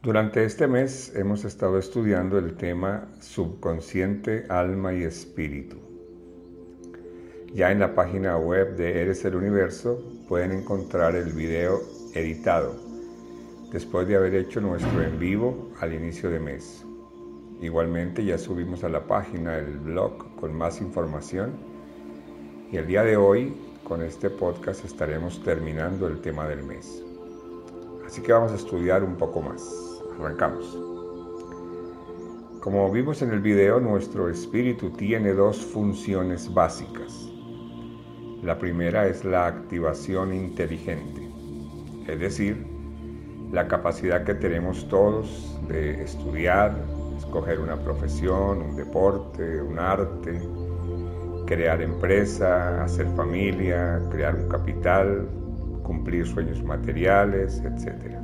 Durante este mes hemos estado estudiando el tema subconsciente, alma y espíritu. Ya en la página web de Eres el Universo pueden encontrar el video editado después de haber hecho nuestro en vivo al inicio de mes. Igualmente ya subimos a la página el blog con más información y el día de hoy con este podcast estaremos terminando el tema del mes. Así que vamos a estudiar un poco más. Arrancamos. Como vimos en el video, nuestro espíritu tiene dos funciones básicas. La primera es la activación inteligente, es decir, la capacidad que tenemos todos de estudiar, escoger una profesión, un deporte, un arte, crear empresa, hacer familia, crear un capital, cumplir sueños materiales, etc.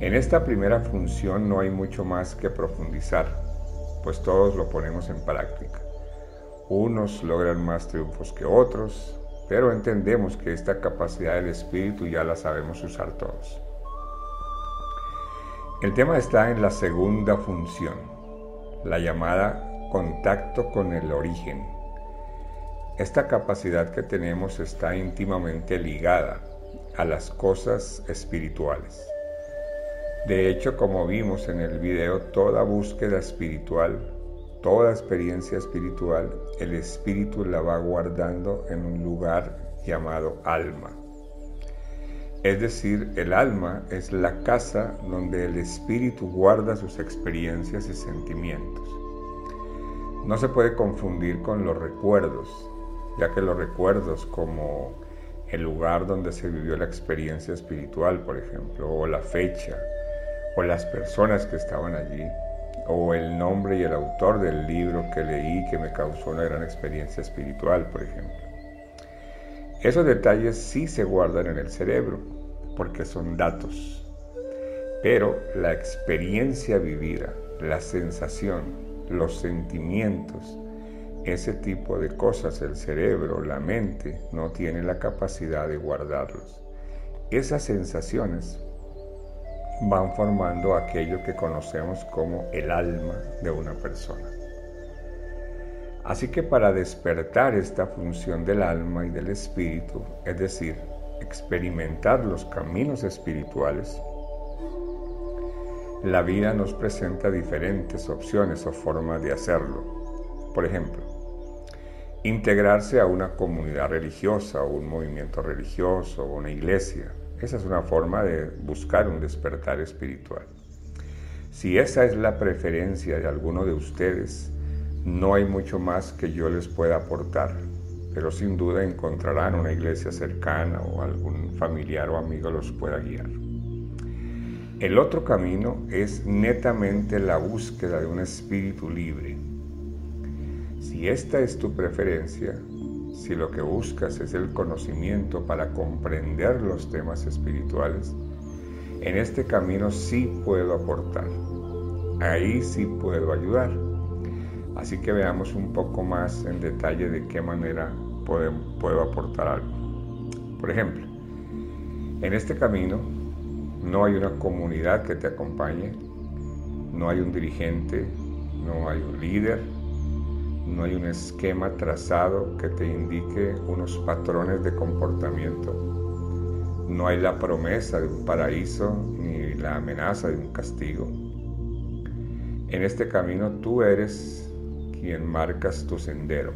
En esta primera función no hay mucho más que profundizar, pues todos lo ponemos en práctica. Unos logran más triunfos que otros, pero entendemos que esta capacidad del espíritu ya la sabemos usar todos. El tema está en la segunda función, la llamada contacto con el origen. Esta capacidad que tenemos está íntimamente ligada a las cosas espirituales. De hecho, como vimos en el video, toda búsqueda espiritual, toda experiencia espiritual, el espíritu la va guardando en un lugar llamado alma. Es decir, el alma es la casa donde el espíritu guarda sus experiencias y sentimientos. No se puede confundir con los recuerdos, ya que los recuerdos como el lugar donde se vivió la experiencia espiritual, por ejemplo, o la fecha, o las personas que estaban allí, o el nombre y el autor del libro que leí que me causó una gran experiencia espiritual, por ejemplo. Esos detalles sí se guardan en el cerebro porque son datos, pero la experiencia vivida, la sensación, los sentimientos, ese tipo de cosas, el cerebro, la mente, no tiene la capacidad de guardarlos. Esas sensaciones van formando aquello que conocemos como el alma de una persona. Así que para despertar esta función del alma y del espíritu, es decir, experimentar los caminos espirituales, la vida nos presenta diferentes opciones o formas de hacerlo. Por ejemplo, integrarse a una comunidad religiosa o un movimiento religioso o una iglesia. Esa es una forma de buscar un despertar espiritual. Si esa es la preferencia de alguno de ustedes, no hay mucho más que yo les pueda aportar, pero sin duda encontrarán una iglesia cercana o algún familiar o amigo los pueda guiar. El otro camino es netamente la búsqueda de un espíritu libre. Si esta es tu preferencia, si lo que buscas es el conocimiento para comprender los temas espirituales, en este camino sí puedo aportar. Ahí sí puedo ayudar Así que veamos un poco más en detalle de qué manera puedo, aportar algo. Por ejemplo, en este camino no hay una comunidad que te acompañe, no hay un dirigente, no hay un líder, no hay un esquema trazado que te indique unos patrones de comportamiento. No hay la promesa de un paraíso ni la amenaza de un castigo. En este camino tú eres quien marcas tu sendero.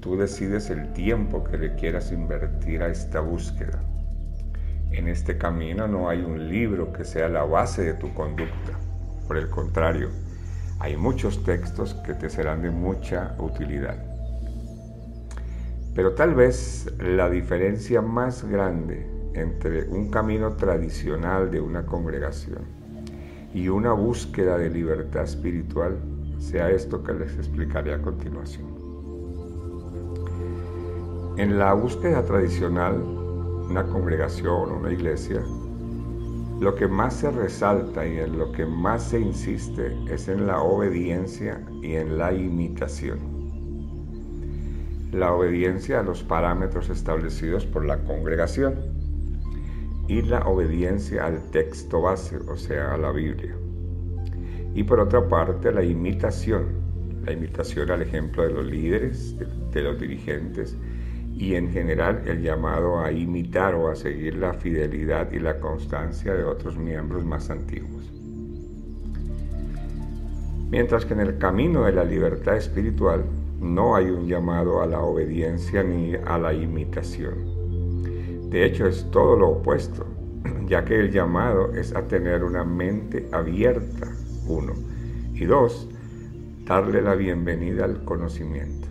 Tú decides el tiempo que le quieras invertir a esta búsqueda. En este camino no hay un libro que sea la base de tu conducta. Por el contrario, hay muchos textos que te serán de mucha utilidad. Pero tal vez la diferencia más grande entre un camino tradicional de una congregación y una búsqueda de libertad espiritual sea esto que les explicaré a continuación. En la búsqueda tradicional, una congregación o una iglesia, lo que más se resalta y en lo que más se insiste es en la obediencia y en la imitación. La obediencia a los parámetros establecidos por la congregación y la obediencia al texto base, o sea, a la Biblia. Y por otra parte, la imitación, la imitación al ejemplo de los líderes, de, los dirigentes, y en general el llamado a imitar o a seguir la fidelidad y la constancia de otros miembros más antiguos. Mientras que en el camino de la libertad espiritual no hay un llamado a la obediencia ni a la imitación. De hecho, es todo lo opuesto, ya que el llamado es a tener una mente abierta, uno, y dos, darle la bienvenida al conocimiento.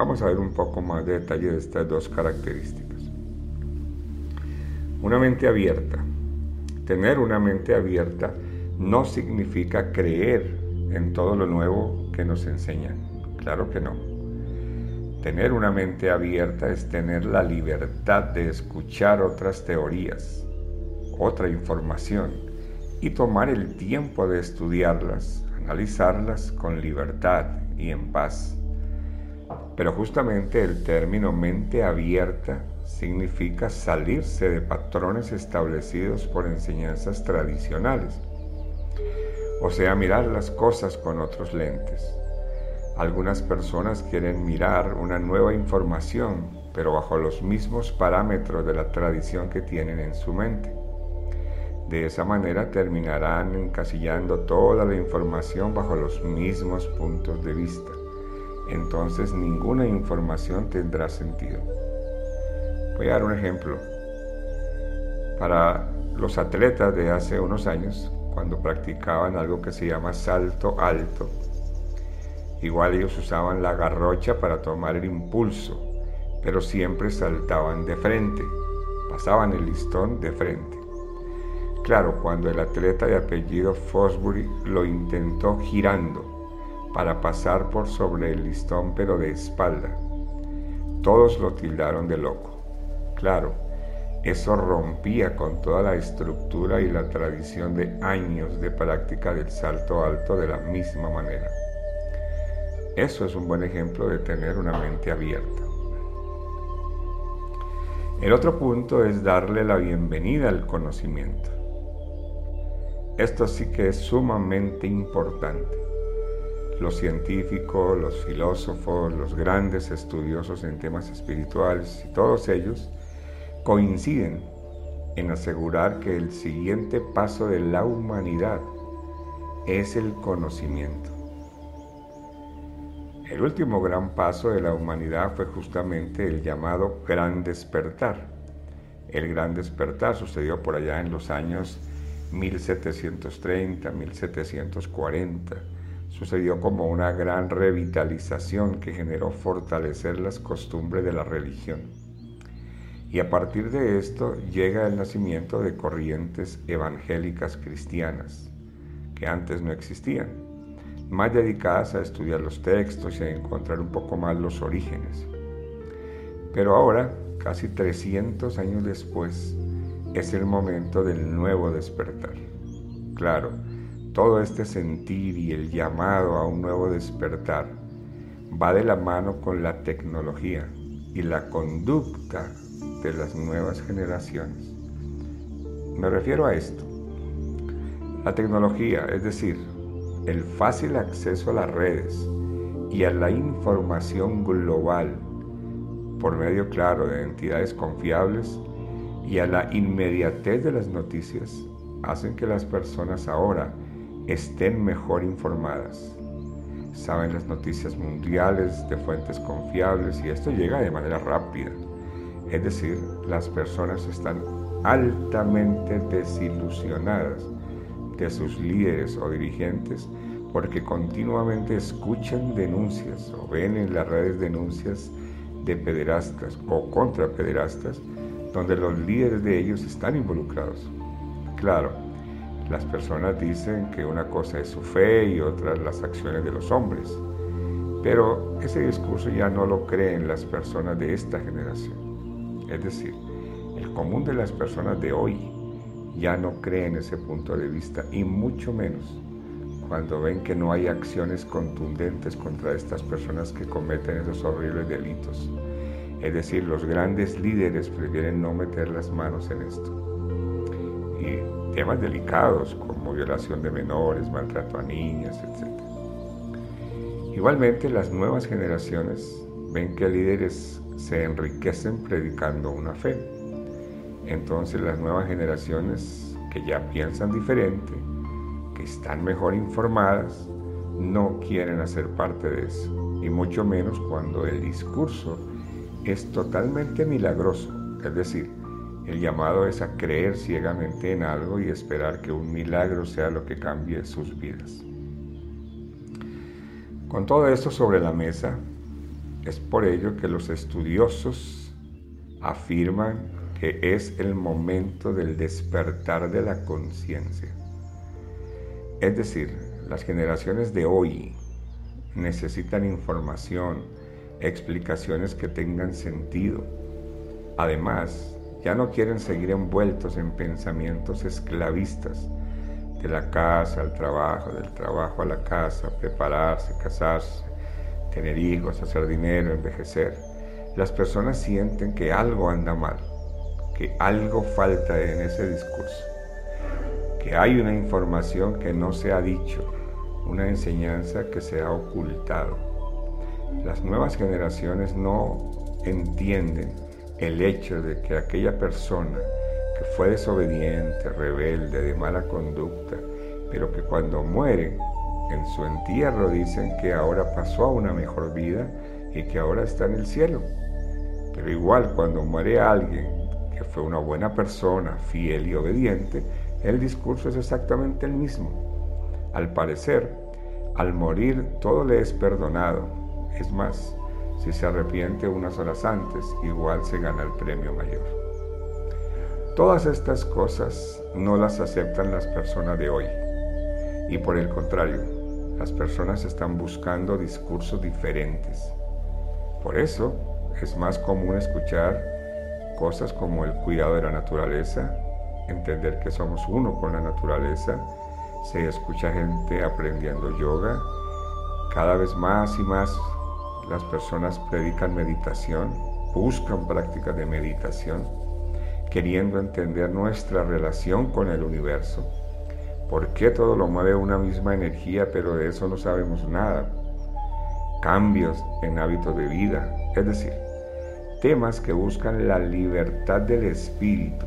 Vamos a ver un poco más de detalle de estas dos características. Una mente abierta. Tener una mente abierta no significa creer en todo lo nuevo que nos enseñan. Claro que no. Tener una mente abierta es tener la libertad de escuchar otras teorías, otra información y tomar el tiempo de estudiarlas, analizarlas con libertad y en paz. Pero justamente el término mente abierta significa salirse de patrones establecidos por enseñanzas tradicionales o sea, mirar las cosas con otros lentes. Algunas personas quieren mirar una nueva información, pero bajo los mismos parámetros de la tradición que tienen en su mente. De esa manera terminarán encasillando toda la información bajo los mismos puntos de vista. Entonces ninguna información tendrá sentido. Voy a dar un ejemplo. Para los atletas de hace unos años, cuando practicaban algo que se llama salto alto. Igual ellos usaban la garrocha para tomar el impulso, pero siempre saltaban de frente, pasaban el listón de frente. Claro, cuando el atleta de apellido Fosbury lo intentó girando para pasar por sobre el listón pero de espalda, todos lo tildaron de loco. Claro, eso rompía con toda la estructura y la tradición de años de práctica del salto alto de la misma manera. Eso es un buen ejemplo de tener una mente abierta. El otro punto es darle la bienvenida al conocimiento. Esto sí que es sumamente importante. Los científicos, los filósofos, los grandes estudiosos en temas espirituales y todos ellos coinciden en asegurar que el siguiente paso de la humanidad es el conocimiento. El último gran paso de la humanidad fue justamente el llamado Gran Despertar. El Gran Despertar sucedió por allá en los años 1730, 1740. Sucedió como una gran revitalización que generó fortalecer las costumbres de la religión y a partir de esto llega el nacimiento de corrientes evangélicas cristianas, que antes no existían, más dedicadas a estudiar los textos y a encontrar un poco más los orígenes. Pero ahora, casi 300 años después, es el momento del nuevo despertar. Claro, todo este sentir y el llamado a un nuevo despertar va de la mano con la tecnología y la conducta de las nuevas generaciones. Me refiero a esto. La tecnología, es decir, el fácil acceso a las redes y a la información global por medio claro de entidades confiables y a la inmediatez de las noticias hacen que las personas ahora estén mejor informadas. Saben las noticias mundiales de fuentes confiables y esto llega de manera rápida es decir, las personas están altamente desilusionadas de sus líderes o dirigentes porque continuamente escuchan denuncias o ven en las redes denuncias de pederastas o contra pederastas donde los líderes de ellos están involucrados. Claro, las personas dicen que una cosa es su fe y otra las acciones de los hombres, pero ese discurso ya no lo creen las personas de esta generación. Es decir, el común de las personas de hoy ya no cree en ese punto de vista y mucho menos cuando ven que no hay acciones contundentes contra estas personas que cometen esos horribles delitos. Es decir, los grandes líderes prefieren no meter las manos en esto. Temas delicados como violación de menores, maltrato a niñas, etc. Igualmente, las nuevas generaciones ven que líderes se enriquecen predicando una fe. Entonces las nuevas generaciones que ya piensan diferente, que están mejor informadas, no quieren hacer parte de eso, y mucho menos cuando el discurso es totalmente milagroso, es decir, el llamado es a creer ciegamente en algo y esperar que un milagro sea lo que cambie sus vidas. Con todo esto sobre la mesa, es por ello que los estudiosos afirman que es el momento del despertar de la conciencia. Es decir, las generaciones de hoy necesitan información, explicaciones que tengan sentido. Además, ya no quieren seguir envueltos en pensamientos esclavistas de la casa al trabajo, del trabajo a la casa, prepararse, casarse, tener hijos, hacer dinero, envejecer. Las personas sienten que algo anda mal, que algo falta en ese discurso, que hay una información que no se ha dicho, una enseñanza que se ha ocultado. Las nuevas generaciones no entienden el hecho de que aquella persona que fue desobediente, rebelde, de mala conducta, pero que cuando muere, en su entierro dicen que ahora pasó a una mejor vida y que ahora está en el cielo. Pero igual cuando muere alguien que fue una buena persona, fiel y obediente, el discurso es exactamente el mismo. Al parecer, al morir todo le es perdonado. Es más, si se arrepiente unas horas antes, igual se gana el premio mayor. Todas estas cosas no las aceptan las personas de hoy. Y por el contrario, las personas están buscando discursos diferentes. Por eso es más común escuchar cosas como el cuidado de la naturaleza, entender que somos uno con la naturaleza, se escucha gente aprendiendo yoga, cada vez más y más las personas predican meditación, buscan prácticas de meditación, queriendo entender nuestra relación con el universo. ¿Por qué todo lo mueve una misma energía, pero de eso no sabemos nada? Cambios en hábitos de vida, es decir, temas que buscan la libertad del espíritu,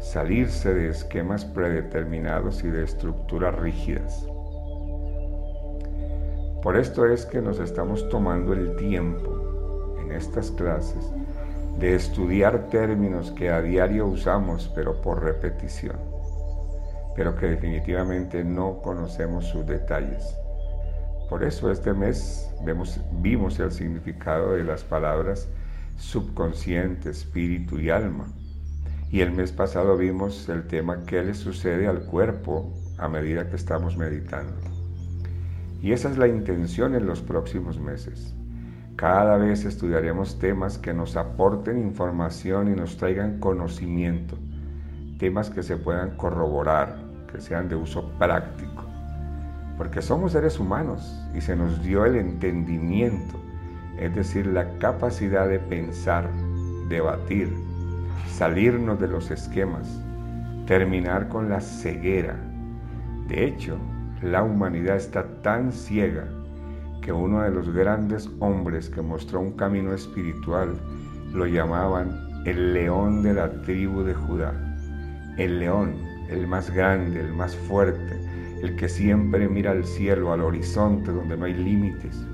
salirse de esquemas predeterminados y de estructuras rígidas. Por esto es que nos estamos tomando el tiempo en estas clases de estudiar términos que a diario usamos pero por repetición, pero que definitivamente no conocemos sus detalles. Por eso este mes vimos el significado de las palabras subconsciente, espíritu y alma. Y el mes pasado vimos el tema qué le sucede al cuerpo a medida que estamos meditando. Y esa es la intención en los próximos meses. Cada vez estudiaremos temas que nos aporten información y nos traigan conocimiento, temas que se puedan corroborar, que sean de uso práctico, porque somos seres humanos y se nos dio el entendimiento, es decir, la capacidad de pensar, debatir, salirnos de los esquemas, terminar con la ceguera. De hecho, la humanidad está tan ciega que uno de los grandes hombres que mostró un camino espiritual lo llamaban el león de la tribu de Judá. El león, el más grande, el más fuerte, el que siempre mira al cielo, al horizonte donde no hay límites.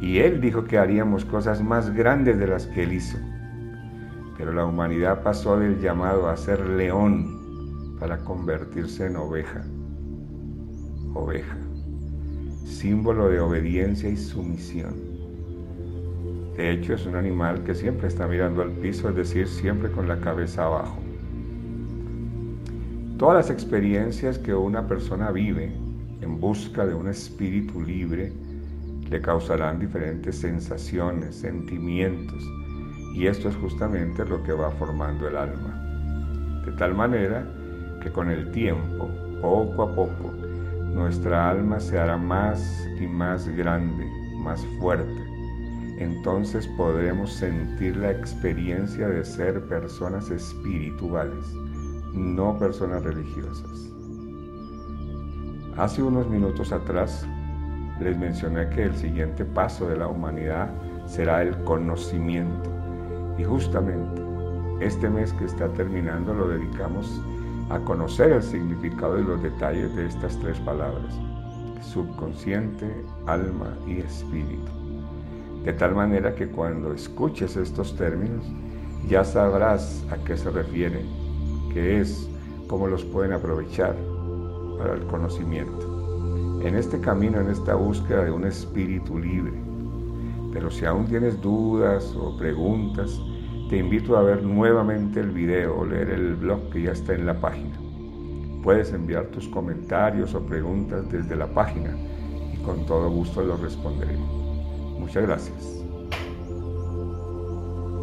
Y él dijo que haríamos cosas más grandes de las que él hizo. Pero la humanidad pasó del llamado a ser león para convertirse en oveja oveja, símbolo de obediencia y sumisión. De hecho, es un animal que siempre está mirando al piso, es decir, siempre con la cabeza abajo. Todas las experiencias que una persona vive en busca de un espíritu libre le causarán diferentes sensaciones, sentimientos, y esto es justamente lo que va formando el alma. De tal manera que con el tiempo, poco a poco, nuestra alma se hará más y más grande, más fuerte. Entonces podremos sentir la experiencia de ser personas espirituales, no personas religiosas. Hace unos minutos atrás les mencioné que el siguiente paso de la humanidad será el conocimiento. Y justamente este mes que está terminando lo dedicamos a conocer el significado y los detalles de estas tres palabras, subconsciente, alma y espíritu. De tal manera que cuando escuches estos términos, ya sabrás a qué se refieren, qué es, cómo los pueden aprovechar para el conocimiento. En este camino, en esta búsqueda de un espíritu libre. Pero si aún tienes dudas o preguntas, te invito a ver nuevamente el video o leer el blog que ya está en la página. Puedes enviar tus comentarios o preguntas desde la página y con todo gusto los responderé. Muchas gracias.